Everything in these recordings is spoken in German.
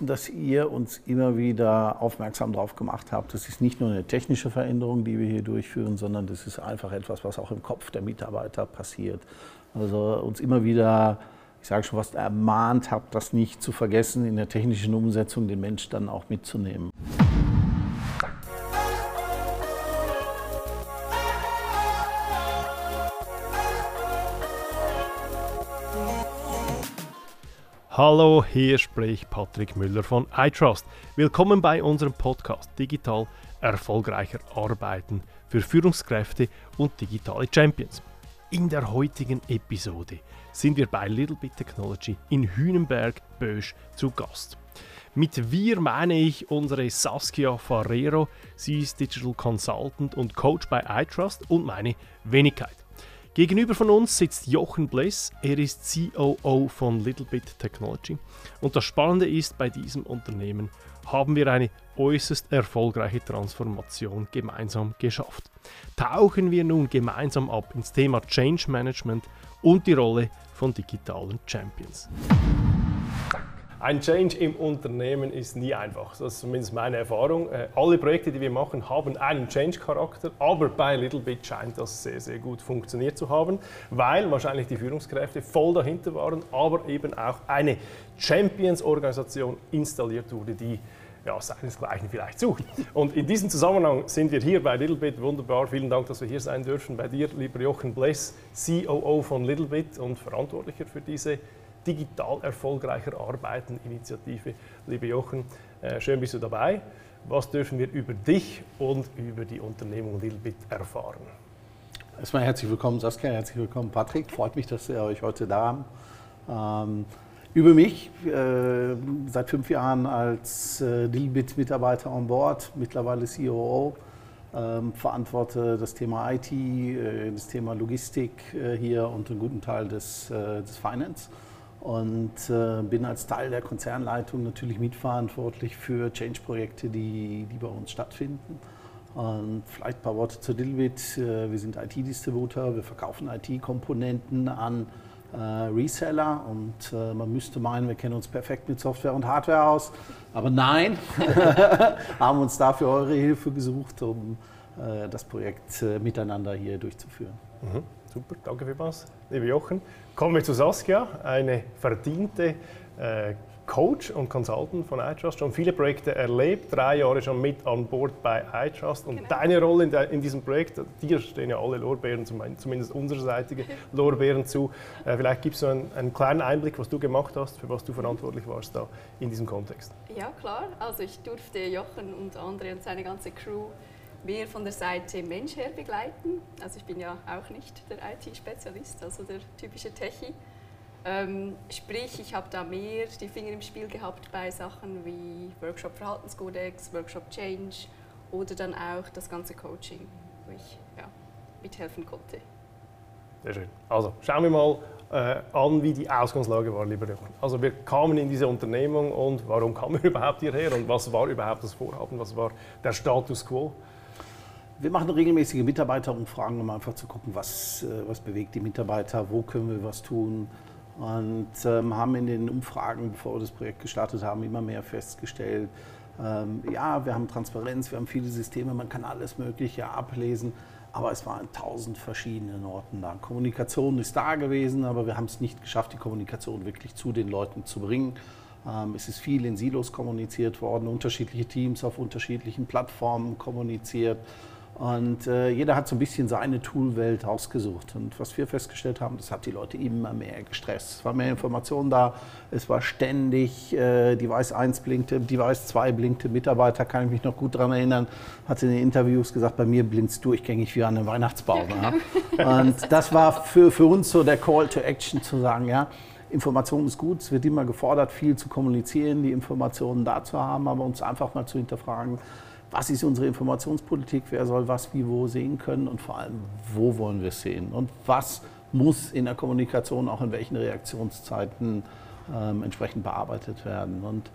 dass ihr uns immer wieder aufmerksam darauf gemacht habt, das ist nicht nur eine technische Veränderung, die wir hier durchführen, sondern das ist einfach etwas, was auch im Kopf der Mitarbeiter passiert. Also uns immer wieder, ich sage schon fast, ermahnt habt, das nicht zu vergessen, in der technischen Umsetzung den Mensch dann auch mitzunehmen. Hallo, hier spricht Patrick Müller von iTrust. Willkommen bei unserem Podcast Digital erfolgreicher Arbeiten für Führungskräfte und digitale Champions. In der heutigen Episode sind wir bei Little Bit Technology in Hünenberg, Bösch zu Gast. Mit wir meine ich unsere Saskia Ferrero. Sie ist Digital Consultant und Coach bei iTrust und meine Wenigkeit. Gegenüber von uns sitzt Jochen Bliss. Er ist COO von Littlebit Technology. Und das Spannende ist, bei diesem Unternehmen haben wir eine äußerst erfolgreiche Transformation gemeinsam geschafft. Tauchen wir nun gemeinsam ab ins Thema Change Management und die Rolle von digitalen Champions. Ein Change im Unternehmen ist nie einfach. Das ist zumindest meine Erfahrung. Äh, alle Projekte, die wir machen, haben einen Change-Charakter, aber bei Littlebit scheint das sehr, sehr gut funktioniert zu haben, weil wahrscheinlich die Führungskräfte voll dahinter waren, aber eben auch eine Champions-Organisation installiert wurde, die ja, seinesgleichen vielleicht sucht. Und in diesem Zusammenhang sind wir hier bei Littlebit. Wunderbar, vielen Dank, dass wir hier sein dürfen. Bei dir, lieber Jochen Bless, COO von Littlebit und Verantwortlicher für diese digital erfolgreicher Arbeiten Initiative. Liebe Jochen, äh, schön bist du dabei. Was dürfen wir über dich und über die Unternehmung Littlebit erfahren? Erstmal herzlich willkommen, Saskia, herzlich willkommen, Patrick. Freut mich, dass ihr euch heute da habt. Ähm, über mich, äh, seit fünf Jahren als äh, Littlebit-Mitarbeiter an Bord, mittlerweile COO, ähm, verantworte das Thema IT, das Thema Logistik hier und einen guten Teil des, des Finance und äh, bin als Teil der Konzernleitung natürlich mitverantwortlich für Change-Projekte, die, die bei uns stattfinden. Und vielleicht ein paar Worte zu Dilbit. Äh, wir sind IT-Distributor, wir verkaufen IT-Komponenten an äh, Reseller und man müsste meinen, wir kennen uns perfekt mit Software und Hardware aus. Aber nein, haben uns dafür eure Hilfe gesucht, um das Projekt miteinander hier durchzuführen. Mhm. Super, danke vielmals, liebe Jochen. Kommen wir zu Saskia, eine verdiente äh, Coach und Consultant von iTrust, schon viele Projekte erlebt, drei Jahre schon mit an Bord bei iTrust. Und genau. deine Rolle in, der, in, diesem Projekt, dir stehen ja alle Lorbeeren, zumindest unserseitige Lorbeeren zu. Äh, vielleicht gibst du einen, einen, kleinen Einblick, was du gemacht hast, für was du verantwortlich warst da in diesem Kontext. Ja, klar. Also ich durfte Jochen und andere und seine ganze Crew mehr von der Seite Mensch her begleiten. Also ich bin ja auch nicht der IT-Spezialist, also der typische Techie. Ähm, sprich, ich habe da mehr die Finger im Spiel gehabt bei Sachen wie Workshop Verhaltenskodex, Workshop Change oder dann auch das ganze Coaching, wo ich ja, mithelfen konnte. Sehr schön. Also schauen wir mal äh, an, wie die Ausgangslage war, lieber Jochen. Also wir kamen in diese Unternehmung und warum kamen wir überhaupt hierher und was war überhaupt das Vorhaben, was war der Status quo? Wir machen regelmäßige Mitarbeiterumfragen, um einfach zu gucken, was, äh, was bewegt die Mitarbeiter, wo können wir was tun. Und ähm, haben in den Umfragen, bevor wir das Projekt gestartet haben, immer mehr festgestellt, ähm, ja, wir haben Transparenz, wir haben viele Systeme, man kann alles Mögliche ablesen, aber es waren tausend verschiedene Orten da. Kommunikation ist da gewesen, aber wir haben es nicht geschafft, die Kommunikation wirklich zu den Leuten zu bringen. Ähm, es ist viel in Silos kommuniziert worden, unterschiedliche Teams auf unterschiedlichen Plattformen kommuniziert. Und äh, jeder hat so ein bisschen seine Toolwelt ausgesucht. Und was wir festgestellt haben, das hat die Leute immer mehr gestresst. Es war mehr Information da, es war ständig, äh, Device 1 blinkte, Device 2 blinkte, Mitarbeiter, kann ich mich noch gut daran erinnern, hat in den Interviews gesagt, bei mir blinkt es durchgängig wie an einem Weihnachtsbaum. Ja. Und das war für, für uns so der Call to Action zu sagen, ja, Information ist gut, es wird immer gefordert, viel zu kommunizieren, die Informationen da zu haben, aber uns einfach mal zu hinterfragen, was ist unsere Informationspolitik, wer soll was wie wo sehen können und vor allem, wo wollen wir es sehen und was muss in der Kommunikation auch in welchen Reaktionszeiten ähm, entsprechend bearbeitet werden. Und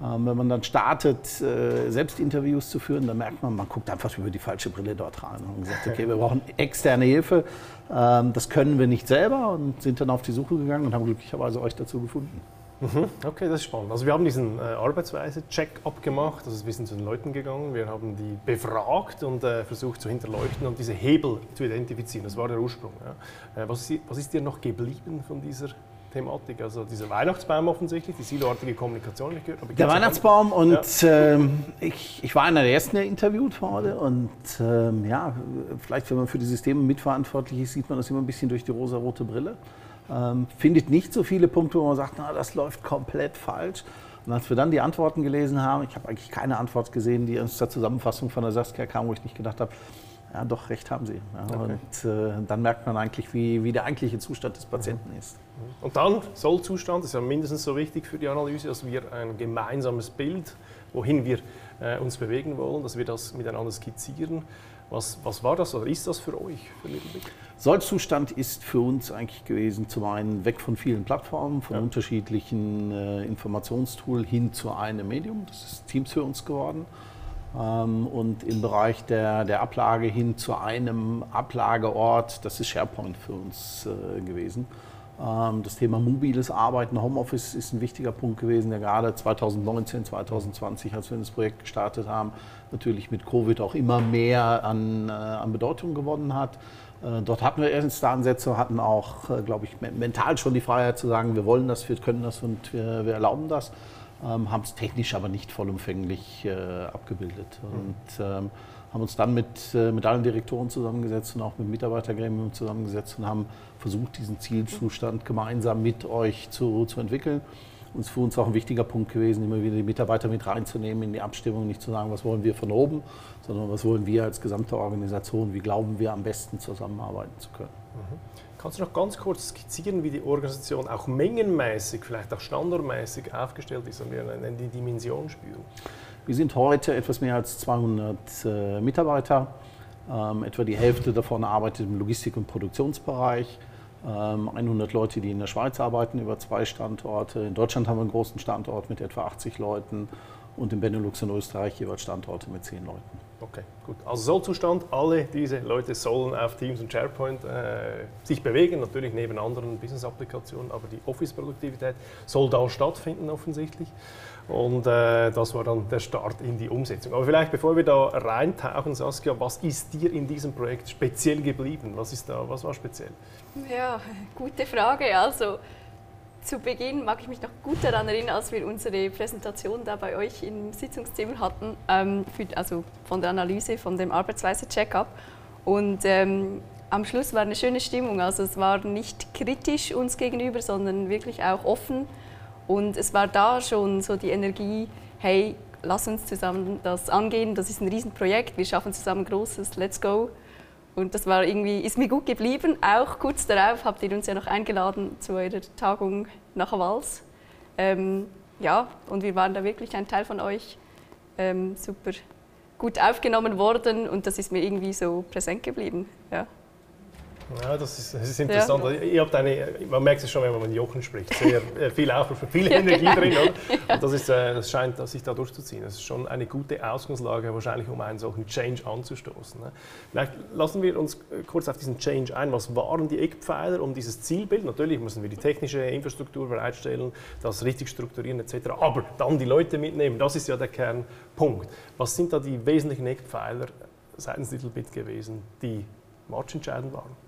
wenn man dann startet, äh, selbst Interviews zu führen, dann merkt man, man guckt einfach über die falsche Brille dort rein und sagt, okay, wir brauchen externe Hilfe, ähm, das können wir nicht selber und sind dann auf die Suche gegangen und haben glücklicherweise euch dazu gefunden. Mhm. Okay, das ist spannend. Also wir haben diesen äh, Arbeitsweise-Check-up gemacht, also wir sind zu den Leuten gegangen, wir haben die befragt und äh, versucht zu hinterleuchten und diese Hebel zu identifizieren. Das war der Ursprung. Ja. Äh, was, ist, was ist dir noch geblieben von dieser Thematik? Also dieser Weihnachtsbaum offensichtlich, die siloartige Kommunikation. Der Weihnachtsbaum und ja. ähm, ich, ich war einer der ersten, der interviewt wurde und ähm, ja, vielleicht wenn man für die Systeme mitverantwortlich ist, sieht man das immer ein bisschen durch die rosa-rote Brille. Ähm, findet nicht so viele Punkte, wo man sagt, na, das läuft komplett falsch. Und als wir dann die Antworten gelesen haben, ich habe eigentlich keine Antwort gesehen, die aus der Zusammenfassung von der Saskia kam, wo ich nicht gedacht habe, ja, doch, recht haben Sie. Ja, okay. Und äh, dann merkt man eigentlich, wie, wie der eigentliche Zustand des Patienten mhm. ist. Und dann Sollzustand ist ja mindestens so wichtig für die Analyse, dass wir ein gemeinsames Bild, wohin wir äh, uns bewegen wollen, dass wir das miteinander skizzieren. Was, was war das oder ist das für euch, für? Sollzustand ist für uns eigentlich gewesen, zum einen weg von vielen Plattformen, von ja. unterschiedlichen äh, Informationstools hin zu einem Medium. Das ist Teams für uns geworden. Ähm, und im Bereich der, der Ablage hin zu einem Ablageort, das ist SharePoint für uns äh, gewesen. Ähm, das Thema mobiles Arbeiten, Homeoffice ist ein wichtiger Punkt gewesen, der gerade 2019, 2020, als wir das Projekt gestartet haben, natürlich mit Covid auch immer mehr an, äh, an Bedeutung gewonnen hat. Äh, dort hatten wir erste Ansätze, hatten auch, glaube ich, mental schon die Freiheit zu sagen, wir wollen das, wir können das und wir, wir erlauben das, ähm, haben es technisch aber nicht vollumfänglich äh, abgebildet. Und ähm, haben uns dann mit, äh, mit allen Direktoren zusammengesetzt und auch mit Mitarbeitergremien zusammengesetzt und haben versucht, diesen Zielzustand gemeinsam mit euch zu, zu entwickeln. Und es ist für uns auch ein wichtiger Punkt gewesen, immer wieder die Mitarbeiter mit reinzunehmen in die Abstimmung, nicht zu sagen, was wollen wir von oben, sondern was wollen wir als gesamte Organisation, wie glauben wir am besten zusammenarbeiten zu können. Mhm. Kannst du noch ganz kurz skizzieren, wie die Organisation auch mengenmäßig, vielleicht auch standardmäßig aufgestellt ist, damit wir die Dimension spüren? Wir sind heute etwas mehr als 200 äh, Mitarbeiter. Ähm, etwa die Hälfte davon arbeitet im Logistik- und Produktionsbereich. 100 ähm, Leute, die in der Schweiz arbeiten, über zwei Standorte. In Deutschland haben wir einen großen Standort mit etwa 80 Leuten und in Benelux und Österreich jeweils Standorte mit 10 Leuten. Okay, gut. Also Sollzustand, alle diese Leute sollen auf Teams und SharePoint äh, sich bewegen, natürlich neben anderen Business-Applikationen, aber die Office-Produktivität soll da stattfinden offensichtlich. Und äh, das war dann der Start in die Umsetzung. Aber vielleicht bevor wir da reintauchen, Saskia, was ist dir in diesem Projekt speziell geblieben? Was, ist da, was war speziell? Ja, gute Frage. Also zu Beginn mag ich mich noch gut daran erinnern, als wir unsere Präsentation da bei euch im Sitzungszimmer hatten, ähm, für, also von der Analyse, von dem Arbeitsweise-Check-up. Und ähm, am Schluss war eine schöne Stimmung. Also es war nicht kritisch uns gegenüber, sondern wirklich auch offen. Und es war da schon so die Energie, hey, lass uns zusammen das angehen, das ist ein Riesenprojekt, wir schaffen zusammen Großes, let's go. Und das war irgendwie, ist mir gut geblieben. Auch kurz darauf habt ihr uns ja noch eingeladen zu eurer Tagung nach Wals. Ähm, ja, und wir waren da wirklich ein Teil von euch. Ähm, super gut aufgenommen worden und das ist mir irgendwie so präsent geblieben. Ja. Ja, das ist, das ist interessant. Ja. Ihr habt eine, man merkt es schon, wenn man mit Jochen spricht, sehr äh, viel Aufruf, viel Energie ja, drin. Oder? Und das, ist, äh, das scheint sich da durchzuziehen. Das ist schon eine gute Ausgangslage, wahrscheinlich, um einen solchen Change anzustoßen. Ne? Vielleicht lassen wir uns äh, kurz auf diesen Change ein. Was waren die Eckpfeiler um dieses Zielbild? Natürlich müssen wir die technische Infrastruktur bereitstellen, das richtig strukturieren etc. Aber dann die Leute mitnehmen, das ist ja der Kernpunkt. Was sind da die wesentlichen Eckpfeiler seitens Littlebit gewesen, die marschentscheidend waren?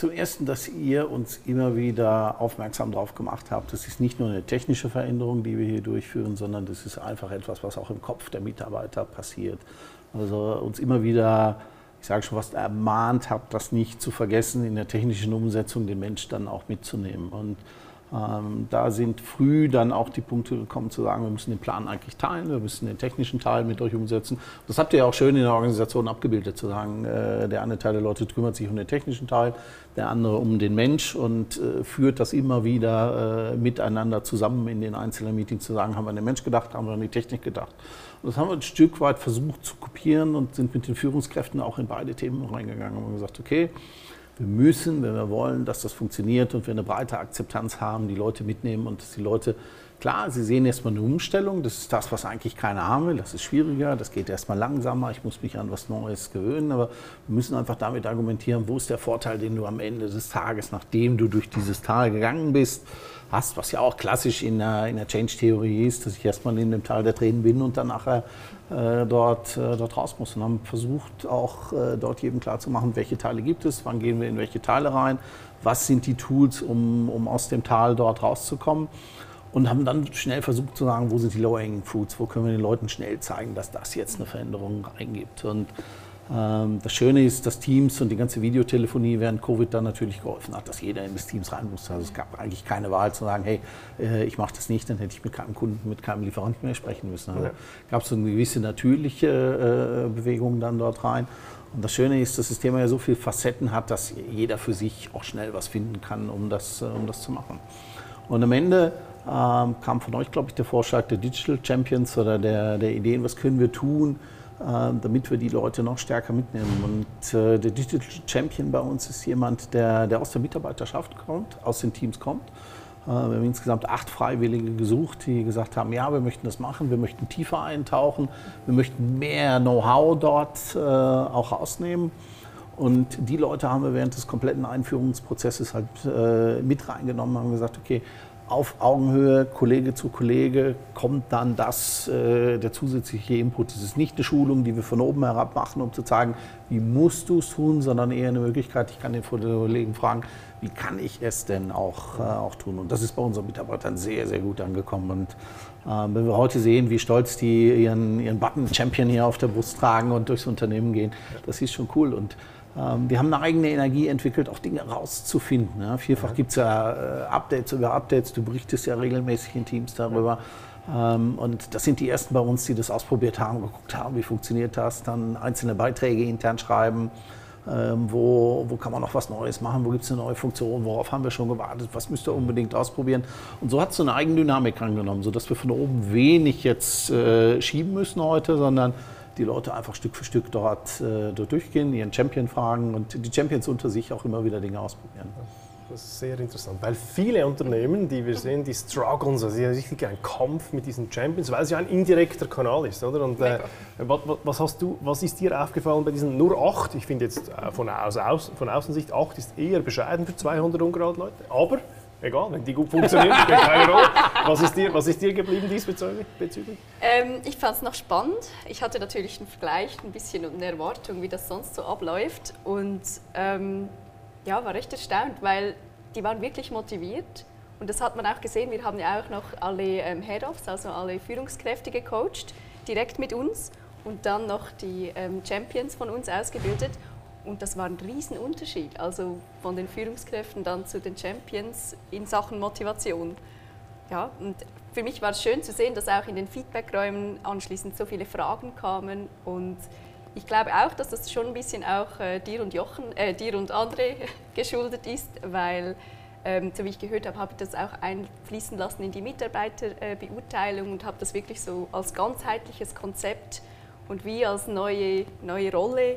Zum Ersten, dass ihr uns immer wieder aufmerksam darauf gemacht habt, das ist nicht nur eine technische Veränderung, die wir hier durchführen, sondern das ist einfach etwas, was auch im Kopf der Mitarbeiter passiert. Also uns immer wieder, ich sage schon fast ermahnt habt, das nicht zu vergessen, in der technischen Umsetzung den Mensch dann auch mitzunehmen. Und ähm, da sind früh dann auch die Punkte gekommen zu sagen, wir müssen den Plan eigentlich teilen, wir müssen den technischen Teil mit euch umsetzen. Das habt ihr ja auch schön in der Organisation abgebildet, zu sagen, äh, der eine Teil der Leute kümmert sich um den technischen Teil, der andere um den Mensch und äh, führt das immer wieder äh, miteinander zusammen in den einzelnen Meetings zu sagen, haben wir an den Mensch gedacht, haben wir an die Technik gedacht. Und das haben wir ein Stück weit versucht zu kopieren und sind mit den Führungskräften auch in beide Themen reingegangen und haben gesagt, okay, wir müssen, wenn wir wollen, dass das funktioniert und wir eine breite Akzeptanz haben, die Leute mitnehmen und dass die Leute Klar, Sie sehen erstmal eine Umstellung. Das ist das, was eigentlich keiner haben will. Das ist schwieriger, das geht erstmal langsamer. Ich muss mich an was Neues gewöhnen. Aber wir müssen einfach damit argumentieren, wo ist der Vorteil, den du am Ende des Tages, nachdem du durch dieses Tal gegangen bist, hast, was ja auch klassisch in der, in der Change-Theorie ist, dass ich erstmal in dem Tal der Tränen bin und dann nachher äh, dort, äh, dort raus muss. Und haben versucht, auch äh, dort jedem klarzumachen, welche Teile gibt es, wann gehen wir in welche Teile rein, was sind die Tools, um, um aus dem Tal dort rauszukommen und haben dann schnell versucht zu sagen, wo sind die Low-Hanging Fruits, wo können wir den Leuten schnell zeigen, dass das jetzt eine Veränderung reingibt. Und ähm, das Schöne ist, dass Teams und die ganze Videotelefonie während Covid dann natürlich geholfen hat, dass jeder in das Teams rein musste. Also es gab eigentlich keine Wahl zu sagen, hey, äh, ich mache das nicht, dann hätte ich mit keinem Kunden, mit keinem Lieferanten mehr sprechen müssen. Also ja. gab es so eine gewisse natürliche äh, Bewegung dann dort rein. Und das Schöne ist, dass das Thema ja so viele Facetten hat, dass jeder für sich auch schnell was finden kann, um das, äh, um das zu machen. Und am Ende ähm, kam von euch, glaube ich, der Vorschlag der Digital Champions oder der, der Ideen, was können wir tun, äh, damit wir die Leute noch stärker mitnehmen. Und äh, der Digital Champion bei uns ist jemand, der, der aus der Mitarbeiterschaft kommt, aus den Teams kommt. Äh, wir haben insgesamt acht Freiwillige gesucht, die gesagt haben, ja, wir möchten das machen, wir möchten tiefer eintauchen, wir möchten mehr Know-how dort äh, auch rausnehmen. Und die Leute haben wir während des kompletten Einführungsprozesses halt äh, mit reingenommen, haben gesagt, okay, auf Augenhöhe, Kollege zu Kollege, kommt dann das, äh, der zusätzliche Input. Es ist nicht eine Schulung, die wir von oben herab machen, um zu zeigen, wie musst du es tun, sondern eher eine Möglichkeit, ich kann den Kollegen fragen, wie kann ich es denn auch, äh, auch tun. Und das ist bei unseren Mitarbeitern sehr, sehr gut angekommen. Und äh, wenn wir heute sehen, wie stolz die ihren, ihren Button Champion hier auf der Brust tragen und durchs Unternehmen gehen, das ist schon cool. Und wir haben eine eigene Energie entwickelt, auch Dinge rauszufinden. Ja, vielfach ja. gibt es ja äh, Updates über Updates, du berichtest ja regelmäßig in Teams darüber. Ja. Ähm, und das sind die ersten bei uns, die das ausprobiert haben, geguckt haben, wie funktioniert das, dann einzelne Beiträge intern schreiben. Ähm, wo, wo kann man noch was Neues machen, wo gibt es eine neue Funktion, worauf haben wir schon gewartet, was müsst ihr unbedingt ausprobieren. Und so hat es so eine Eigendynamik angenommen, sodass wir von oben wenig jetzt äh, schieben müssen heute, sondern die Leute einfach Stück für Stück dort, äh, dort durchgehen, ihren Champion fragen und die Champions unter sich auch immer wieder Dinge ausprobieren. Das ist sehr interessant, weil viele Unternehmen, die wir sehen, die strugglen, also sie haben richtig einen Kampf mit diesen Champions, weil es ja ein indirekter Kanal ist, oder? Und äh, was, was, hast du, was ist dir aufgefallen bei diesen nur acht? Ich finde jetzt äh, von, aus, von Außensicht acht ist eher bescheiden für 200 ungerade Leute, aber egal, wenn die gut funktionieren, spielt keine Rolle. Was ist dir, was ist dir geblieben diesbezüglich? Ähm, ich fand es noch spannend. Ich hatte natürlich einen Vergleich, ein bisschen eine Erwartung, wie das sonst so abläuft. Und ähm, ja, war recht erstaunt, weil die waren wirklich motiviert. Und das hat man auch gesehen. Wir haben ja auch noch alle ähm, Head-Offs, also alle Führungskräfte gecoacht, direkt mit uns. Und dann noch die ähm, Champions von uns ausgebildet. Und das war ein Riesenunterschied, also von den Führungskräften dann zu den Champions in Sachen Motivation. Ja, und für mich war es schön zu sehen, dass auch in den Feedbackräumen anschließend so viele Fragen kamen und ich glaube auch, dass das schon ein bisschen auch äh, dir und Jochen, äh, dir und André geschuldet ist, weil ähm, so wie ich gehört habe, habe ich das auch einfließen lassen in die Mitarbeiterbeurteilung äh, und habe das wirklich so als ganzheitliches Konzept und wie als neue, neue Rolle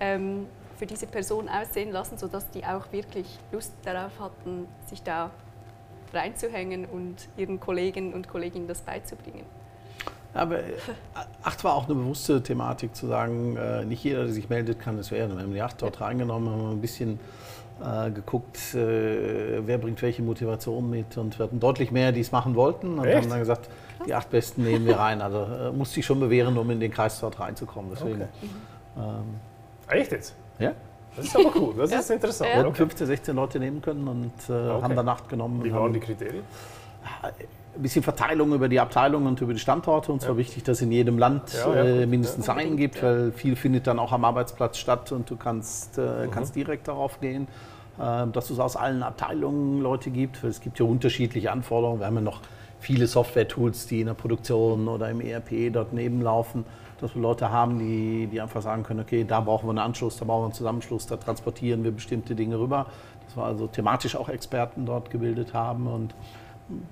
ähm, für diese Person aussehen lassen, sodass die auch wirklich Lust darauf hatten, sich da reinzuhängen und ihren Kollegen und Kolleginnen das beizubringen. Aber äh, acht war auch eine bewusste Thematik zu sagen, äh, nicht jeder, der sich meldet, kann es werden. Wir haben die acht dort reingenommen, haben ein bisschen äh, geguckt, äh, wer bringt welche Motivation mit und wir hatten deutlich mehr, die es machen wollten und Echt? haben dann gesagt, die acht Besten nehmen wir rein. Also äh, musste ich schon bewähren, um in den Kreis dort reinzukommen. Deswegen, okay. ähm, Echt jetzt? Ja. Das ist aber cool, das ist interessant. Wir hätten 15, 16 Leute nehmen können und äh, okay. haben dann acht genommen. Wie waren die Kriterien? Ein bisschen Verteilung über die Abteilungen und über die Standorte. Und zwar ja. wichtig, dass es in jedem Land ja, ja, äh, mindestens einen gibt, weil viel findet dann auch am Arbeitsplatz statt und du kannst, äh, mhm. kannst direkt darauf gehen. Äh, dass es aus allen Abteilungen Leute gibt, weil es gibt ja unterschiedliche Anforderungen. Wir haben ja noch viele Software-Tools, die in der Produktion oder im ERP dort nebenlaufen dass wir Leute haben, die, die einfach sagen können, okay, da brauchen wir einen Anschluss, da brauchen wir einen Zusammenschluss, da transportieren wir bestimmte Dinge rüber. Dass wir also thematisch auch Experten dort gebildet haben und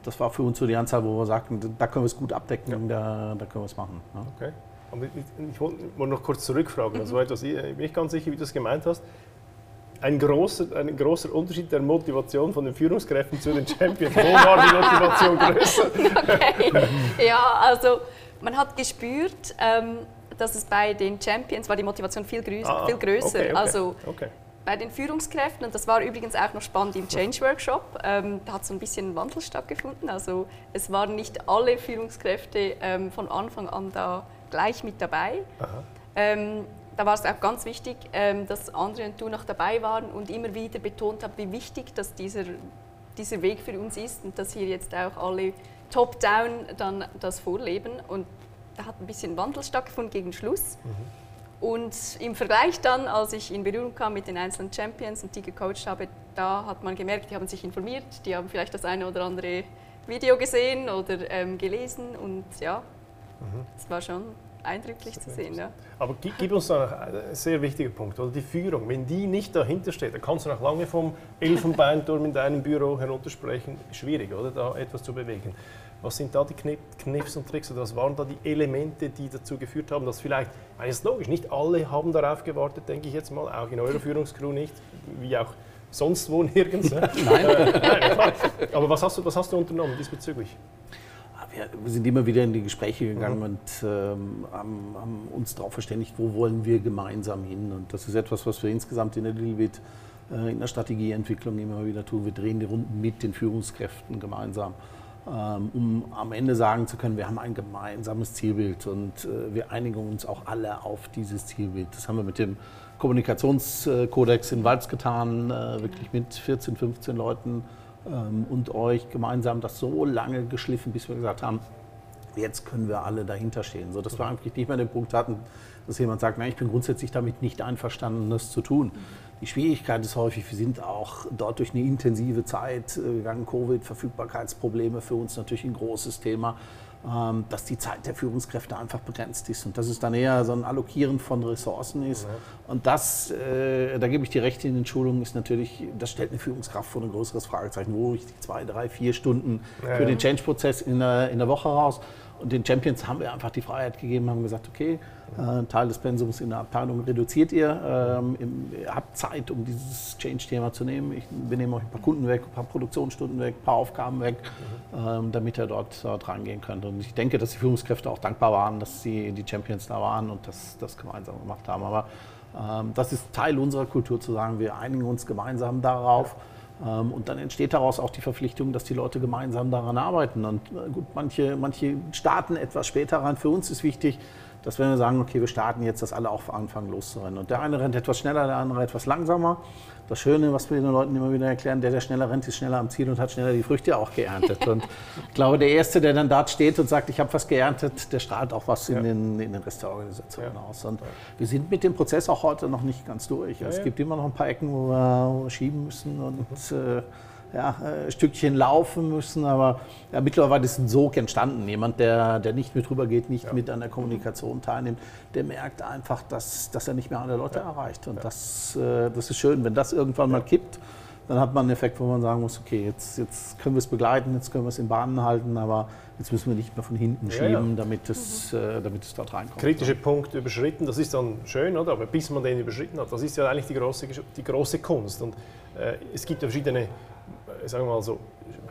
das war für uns so die Anzahl, wo wir sagten, da können wir es gut abdecken, ja. da, da, können wir es machen. Ja. Okay. Aber ich, ich wollte noch kurz zurückfragen, das war etwas, ich bin nicht ganz sicher, wie du es gemeint hast. ein großer, ein großer Unterschied der Motivation von den Führungskräften zu den Champions. Wo war die Motivation größer? okay. Ja, also man hat gespürt, ähm, dass es bei den Champions war die Motivation viel, größer. Ah, viel größer. Okay, okay, also okay. bei den Führungskräften, und das war übrigens auch noch spannend im Change Workshop, ähm, da hat so ein bisschen Wandel stattgefunden. Also es waren nicht alle Führungskräfte ähm, von Anfang an da gleich mit dabei. Ähm, da war es auch ganz wichtig, ähm, dass Andre und du noch dabei waren und immer wieder betont haben, wie wichtig dass dieser, dieser Weg für uns ist und dass hier jetzt auch alle top-down dann das vorleben. Und da hat ein bisschen Wandel stattgefunden gegen Schluss. Mhm. Und im Vergleich dann, als ich in Berührung kam mit den einzelnen Champions und die gecoacht habe, da hat man gemerkt, die haben sich informiert, die haben vielleicht das eine oder andere Video gesehen oder ähm, gelesen und ja, es mhm. war schon eindrücklich zu sehen. Ja. Aber gib, gib uns da noch einen sehr wichtiger Punkt, oder die Führung. Wenn die nicht dahinter steht, dann kannst du noch lange vom Elfenbeinturm in deinem Büro heruntersprechen. Schwierig, oder? Da etwas zu bewegen. Was sind da die Kniffs und Tricks oder was waren da die Elemente, die dazu geführt haben, dass vielleicht, ich meine, ist logisch, nicht alle haben darauf gewartet, denke ich jetzt mal, auch in eurer Führungscrew nicht, wie auch sonst wo nirgends. Ne? nein. Äh, nein Aber was hast, du, was hast du unternommen diesbezüglich? Wir, sind immer wieder in die Gespräche gegangen mhm. und ähm, haben, haben, uns darauf verständigt, wo wollen wir gemeinsam hin. Und das ist etwas, was wir insgesamt in der Lilbit äh, in der Strategieentwicklung immer wieder tun. Wir drehen die Runden mit den Führungskräften gemeinsam. Ähm, um am Ende sagen zu können, wir haben ein gemeinsames Zielbild und äh, wir einigen uns auch alle auf dieses Zielbild. Das haben wir mit dem Kommunikationskodex in Walz getan, äh, wirklich mit 14, 15 Leuten und euch gemeinsam das so lange geschliffen, bis wir gesagt haben, jetzt können wir alle dahinter stehen. So, dass wir eigentlich nicht mehr den Punkt hatten, dass jemand sagt, nein, ich bin grundsätzlich damit nicht einverstanden, das zu tun. Die Schwierigkeit ist häufig, wir sind auch dort durch eine intensive Zeit äh, gegangen, Covid, Verfügbarkeitsprobleme für uns natürlich ein großes Thema, ähm, dass die Zeit der Führungskräfte einfach begrenzt ist und dass es dann eher so ein Allokieren von Ressourcen ist. Mhm. Und das, äh, da gebe ich dir recht in den Schulungen, ist natürlich, das stellt eine Führungskraft vor ein größeres Fragezeichen. Wo ich die zwei, drei, vier Stunden ja. für den Change-Prozess in der, in der Woche raus? Und den Champions haben wir einfach die Freiheit gegeben, haben gesagt, okay, äh, Teil des Pensums in der Abteilung reduziert ihr, ähm, ihr habt Zeit, um dieses Change-Thema zu nehmen. Ich, wir nehmen euch ein paar Kunden weg, ein paar Produktionsstunden weg, ein paar Aufgaben weg, ähm, damit ihr dort, dort rangehen könnt. Und ich denke, dass die Führungskräfte auch dankbar waren, dass sie die Champions da waren und das, das gemeinsam gemacht haben. Aber ähm, das ist Teil unserer Kultur zu sagen, wir einigen uns gemeinsam darauf. Ähm, und dann entsteht daraus auch die Verpflichtung, dass die Leute gemeinsam daran arbeiten. Und äh, gut, manche, manche starten etwas später rein. Für uns ist wichtig, dass wir sagen, okay, wir starten jetzt, dass alle auch anfangen loszurennen. Und der eine rennt etwas schneller, der andere etwas langsamer. Das Schöne, was wir den Leuten immer wieder erklären, der, der schneller rennt, ist schneller am Ziel und hat schneller die Früchte auch geerntet. Und ich glaube, der Erste, der dann dort steht und sagt, ich habe was geerntet, der strahlt auch was ja. in, den, in den Rest der Organisation ja. aus. Und wir sind mit dem Prozess auch heute noch nicht ganz durch. Ja, es gibt immer noch ein paar Ecken, wo wir, wo wir schieben müssen und mhm. äh, ja, äh, Stückchen laufen müssen, aber ja, mittlerweile ist ein Sog entstanden. Jemand, der, der nicht mit rübergeht, nicht ja. mit an der Kommunikation teilnimmt, der merkt einfach, dass, dass er nicht mehr alle Leute ja. erreicht. Und das, äh, das ist schön, wenn das irgendwann mal kippt. Dann hat man einen Effekt, wo man sagen muss, okay, jetzt, jetzt können wir es begleiten, jetzt können wir es in Bahnen halten, aber jetzt müssen wir nicht mehr von hinten schieben, Damit, es, äh, damit es dort reinkommt. Kritische Punkt überschritten, das ist dann schön, oder? aber bis man den überschritten hat, das ist ja eigentlich die große, die große Kunst. Und äh, es gibt ja verschiedene sagen wir mal so,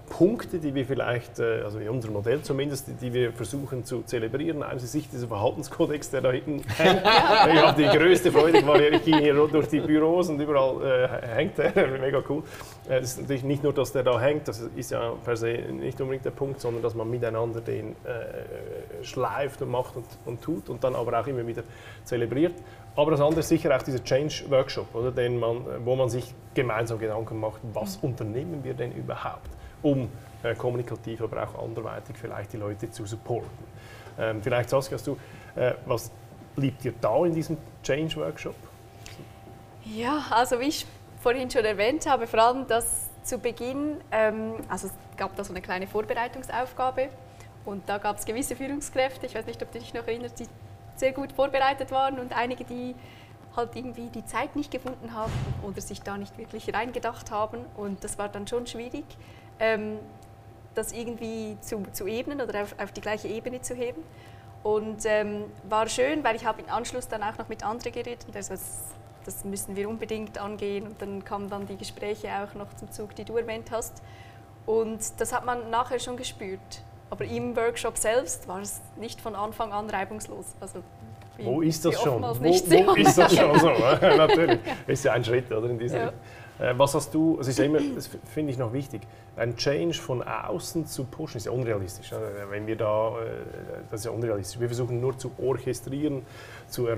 Punkte, die wir vielleicht, äh, also in unserem Modell zumindest, die wir versuchen zu zelebrieren. Eines ist dieser Verhaltenskodex, der da hinten hängt. ich habe die größte Freude, ich ging hier durch die Büros und überall äh, hängt der, mega cool. Äh, es ist natürlich nicht nur, dass der da hängt, das ist ja per se nicht unbedingt der Punkt, sondern dass man miteinander den äh, schleift und macht und, und tut und dann aber auch immer wieder zelebriert. Aber das andere ist sicher auch dieser Change Workshop, oder, den man, wo man sich gemeinsam Gedanken macht, was unternehmen wir denn überhaupt, um äh, kommunikativ, aber auch anderweitig vielleicht die Leute zu supporten. Ähm, vielleicht Saskia, hast du, äh, was liegt dir da in diesem Change Workshop? Ja, also wie ich vorhin schon erwähnt habe, vor allem das zu Beginn, ähm, also es gab da so eine kleine Vorbereitungsaufgabe und da gab es gewisse Führungskräfte, ich weiß nicht, ob du dich noch erinnerst, die sehr gut vorbereitet waren und einige, die halt irgendwie die Zeit nicht gefunden haben oder sich da nicht wirklich reingedacht haben. Und das war dann schon schwierig, ähm, das irgendwie zu, zu ebnen oder auf, auf, die gleiche Ebene zu heben. Und ähm, war schön, weil ich habe im Anschluss dann auch noch mit anderen geredet und der so, das müssen wir unbedingt angehen. Und dann kamen dann die Gespräche auch noch zum Zug, die du erwähnt hast. Und das hat man nachher schon gespürt. Aber im Workshop selbst war es nicht von Anfang an reibungslos. Also wo ist das schon? Wo, wo ist das schon so? Natürlich. Ist ja ein Schritt oder, in diese ja. Äh, was hast du, es ist ja immer, das finde ich noch wichtig, ein Change von außen zu pushen ist ja unrealistisch. Wenn wir da, äh, das ist ja unrealistisch. Wir versuchen nur zu orchestrieren, zu er,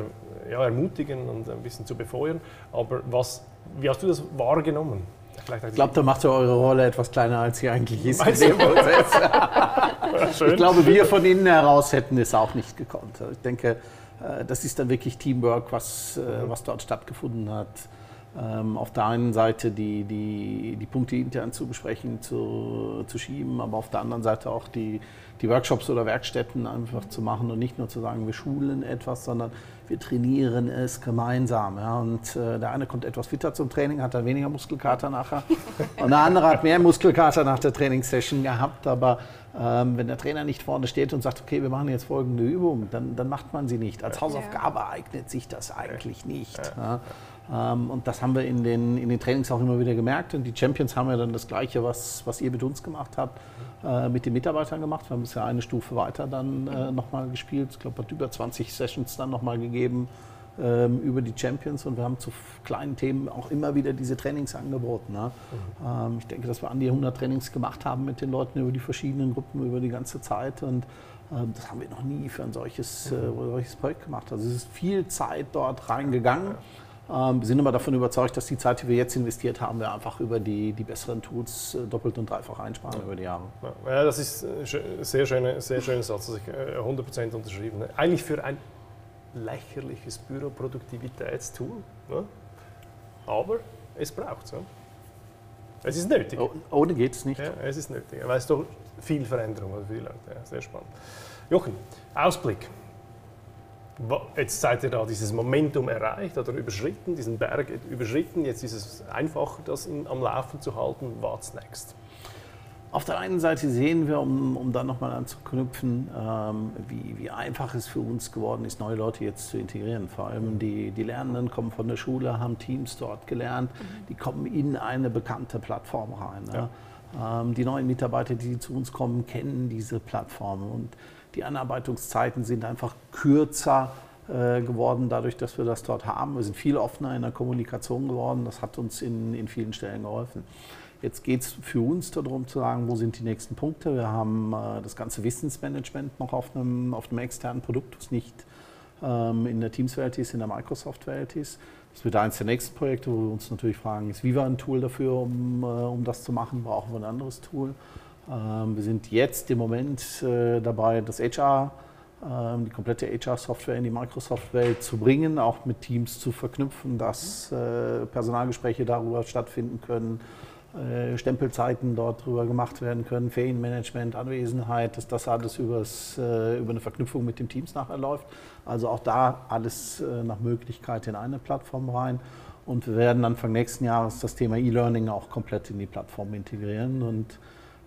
ja, ermutigen und ein bisschen zu befeuern. Aber was, wie hast du das wahrgenommen? Ich glaube, da macht ihr eure Rolle etwas kleiner, als sie eigentlich ist. ich glaube, wir von innen heraus hätten es auch nicht gekonnt. Ich denke, äh, das ist dann wirklich Teamwork, was, mhm. was dort stattgefunden hat auf der einen Seite die, die, die Punkte intern zu besprechen, zu, zu schieben, aber auf der anderen Seite auch die, die Workshops oder Werkstätten einfach zu machen und nicht nur zu sagen, wir schulen etwas, sondern wir trainieren es gemeinsam. Ja. Und äh, der eine kommt etwas fitter zum Training, hat dann weniger Muskelkater nachher. Und der andere hat mehr Muskelkater nach der Trainingssession gehabt. Aber ähm, wenn der Trainer nicht vorne steht und sagt, okay, wir machen jetzt folgende Übung, dann, dann macht man sie nicht. Als Hausaufgabe eignet sich das eigentlich nicht. Ja. Ähm, und das haben wir in den, in den Trainings auch immer wieder gemerkt. Und die Champions haben ja dann das Gleiche, was, was ihr mit uns gemacht habt, äh, mit den Mitarbeitern gemacht. Wir haben es ja eine Stufe weiter dann äh, nochmal gespielt. Ich glaube, es hat über 20 Sessions dann nochmal gegeben ähm, über die Champions. Und wir haben zu kleinen Themen auch immer wieder diese Trainings angeboten. Ne? Mhm. Ähm, ich denke, dass wir an die 100 Trainings gemacht haben mit den Leuten über die verschiedenen Gruppen über die ganze Zeit. Und das haben wir noch nie für ein solches, äh, solches Projekt gemacht. Also es ist viel Zeit dort reingegangen. Ähm, wir sind aber davon überzeugt, dass die Zeit, die wir jetzt investiert haben, wir einfach über die, die besseren Tools äh, doppelt und dreifach einsparen ja. über die Jahre. Ja, das ist ein sehr schöner, sehr schöner Satz, das ich 100% äh, unterschrieben Eigentlich für ein lächerliches Büroproduktivitätstool, ne? aber es braucht es. Ja? Es ist nötig. Oh, ohne geht es nicht. Ja, es ist nötig, weil es doch viel Veränderung für die Leute. Ja, sehr spannend. Jochen, Ausblick jetzt seid ihr da dieses Momentum erreicht oder überschritten, diesen Berg überschritten, jetzt ist es einfacher, das in, am Laufen zu halten. What's next? Auf der einen Seite sehen wir, um, um dann nochmal anzuknüpfen, ähm, wie, wie einfach es für uns geworden ist, neue Leute jetzt zu integrieren. Vor allem die, die Lernenden kommen von der Schule, haben Teams dort gelernt, mhm. die kommen in eine bekannte Plattform rein. Ja. Ja. Ähm, die neuen Mitarbeiter, die zu uns kommen, kennen diese Plattform und die Anarbeitungszeiten sind einfach kürzer äh, geworden, dadurch, dass wir das dort haben. Wir sind viel offener in der Kommunikation geworden. Das hat uns in, in vielen Stellen geholfen. Jetzt geht es für uns darum zu sagen, wo sind die nächsten Punkte. Wir haben äh, das ganze Wissensmanagement noch auf einem, auf einem externen Produkt, das nicht ähm, in der Teams-Welt ist, in der Microsoft-Welt ist. Das wird eines der nächsten Projekte, wo wir uns natürlich fragen, ist Viva ein Tool dafür, um, äh, um das zu machen? Brauchen wir ein anderes Tool? Ähm, wir sind jetzt im Moment äh, dabei, das HR, ähm, die komplette HR-Software in die Microsoft-Welt zu bringen, auch mit Teams zu verknüpfen, dass äh, Personalgespräche darüber stattfinden können, äh, Stempelzeiten dort drüber gemacht werden können, Ferienmanagement, Anwesenheit, dass das alles übers, über eine Verknüpfung mit den Teams nachher läuft. Also auch da alles nach Möglichkeit in eine Plattform rein. Und wir werden Anfang nächsten Jahres das Thema E-Learning auch komplett in die Plattform integrieren und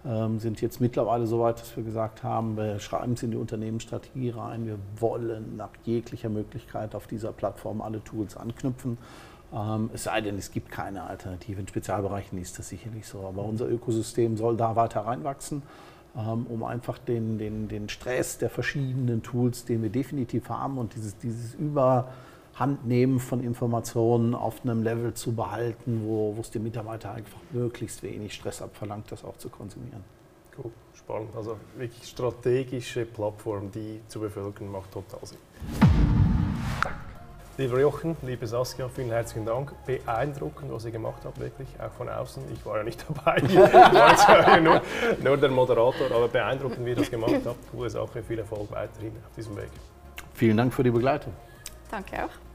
ähm, sind jetzt mittlerweile so weit, dass wir gesagt haben, wir schreiben es in die Unternehmensstrategie rein, wir wollen nach jeglicher Möglichkeit auf dieser Plattform alle Tools anknüpfen. Ähm, es sei denn, es gibt keine Alternative. In Spezialbereichen ist das sicherlich so. Aber unser Ökosystem soll da weiter reinwachsen, ähm, um einfach den, den, den Stress der verschiedenen Tools, den wir definitiv haben und dieses, dieses Über- Handnehmen von Informationen auf einem Level zu behalten, wo, wo es dem Mitarbeiter einfach möglichst wenig Stress abverlangt, das auch zu konsumieren. Cool, spannend. Also wirklich strategische Plattform, die zu bevölkern, macht total Sinn. Lieber Jochen, liebe Saskia, vielen herzlichen Dank. Beeindruckend, was ihr gemacht habt, wirklich, auch von außen. Ich war ja nicht dabei, ich war ja nur, nur der Moderator, aber beeindruckend, wie ihr das gemacht habt. Gute Sache, viel Erfolg weiterhin auf diesem Weg. Vielen Dank für die Begleitung. Danke auch.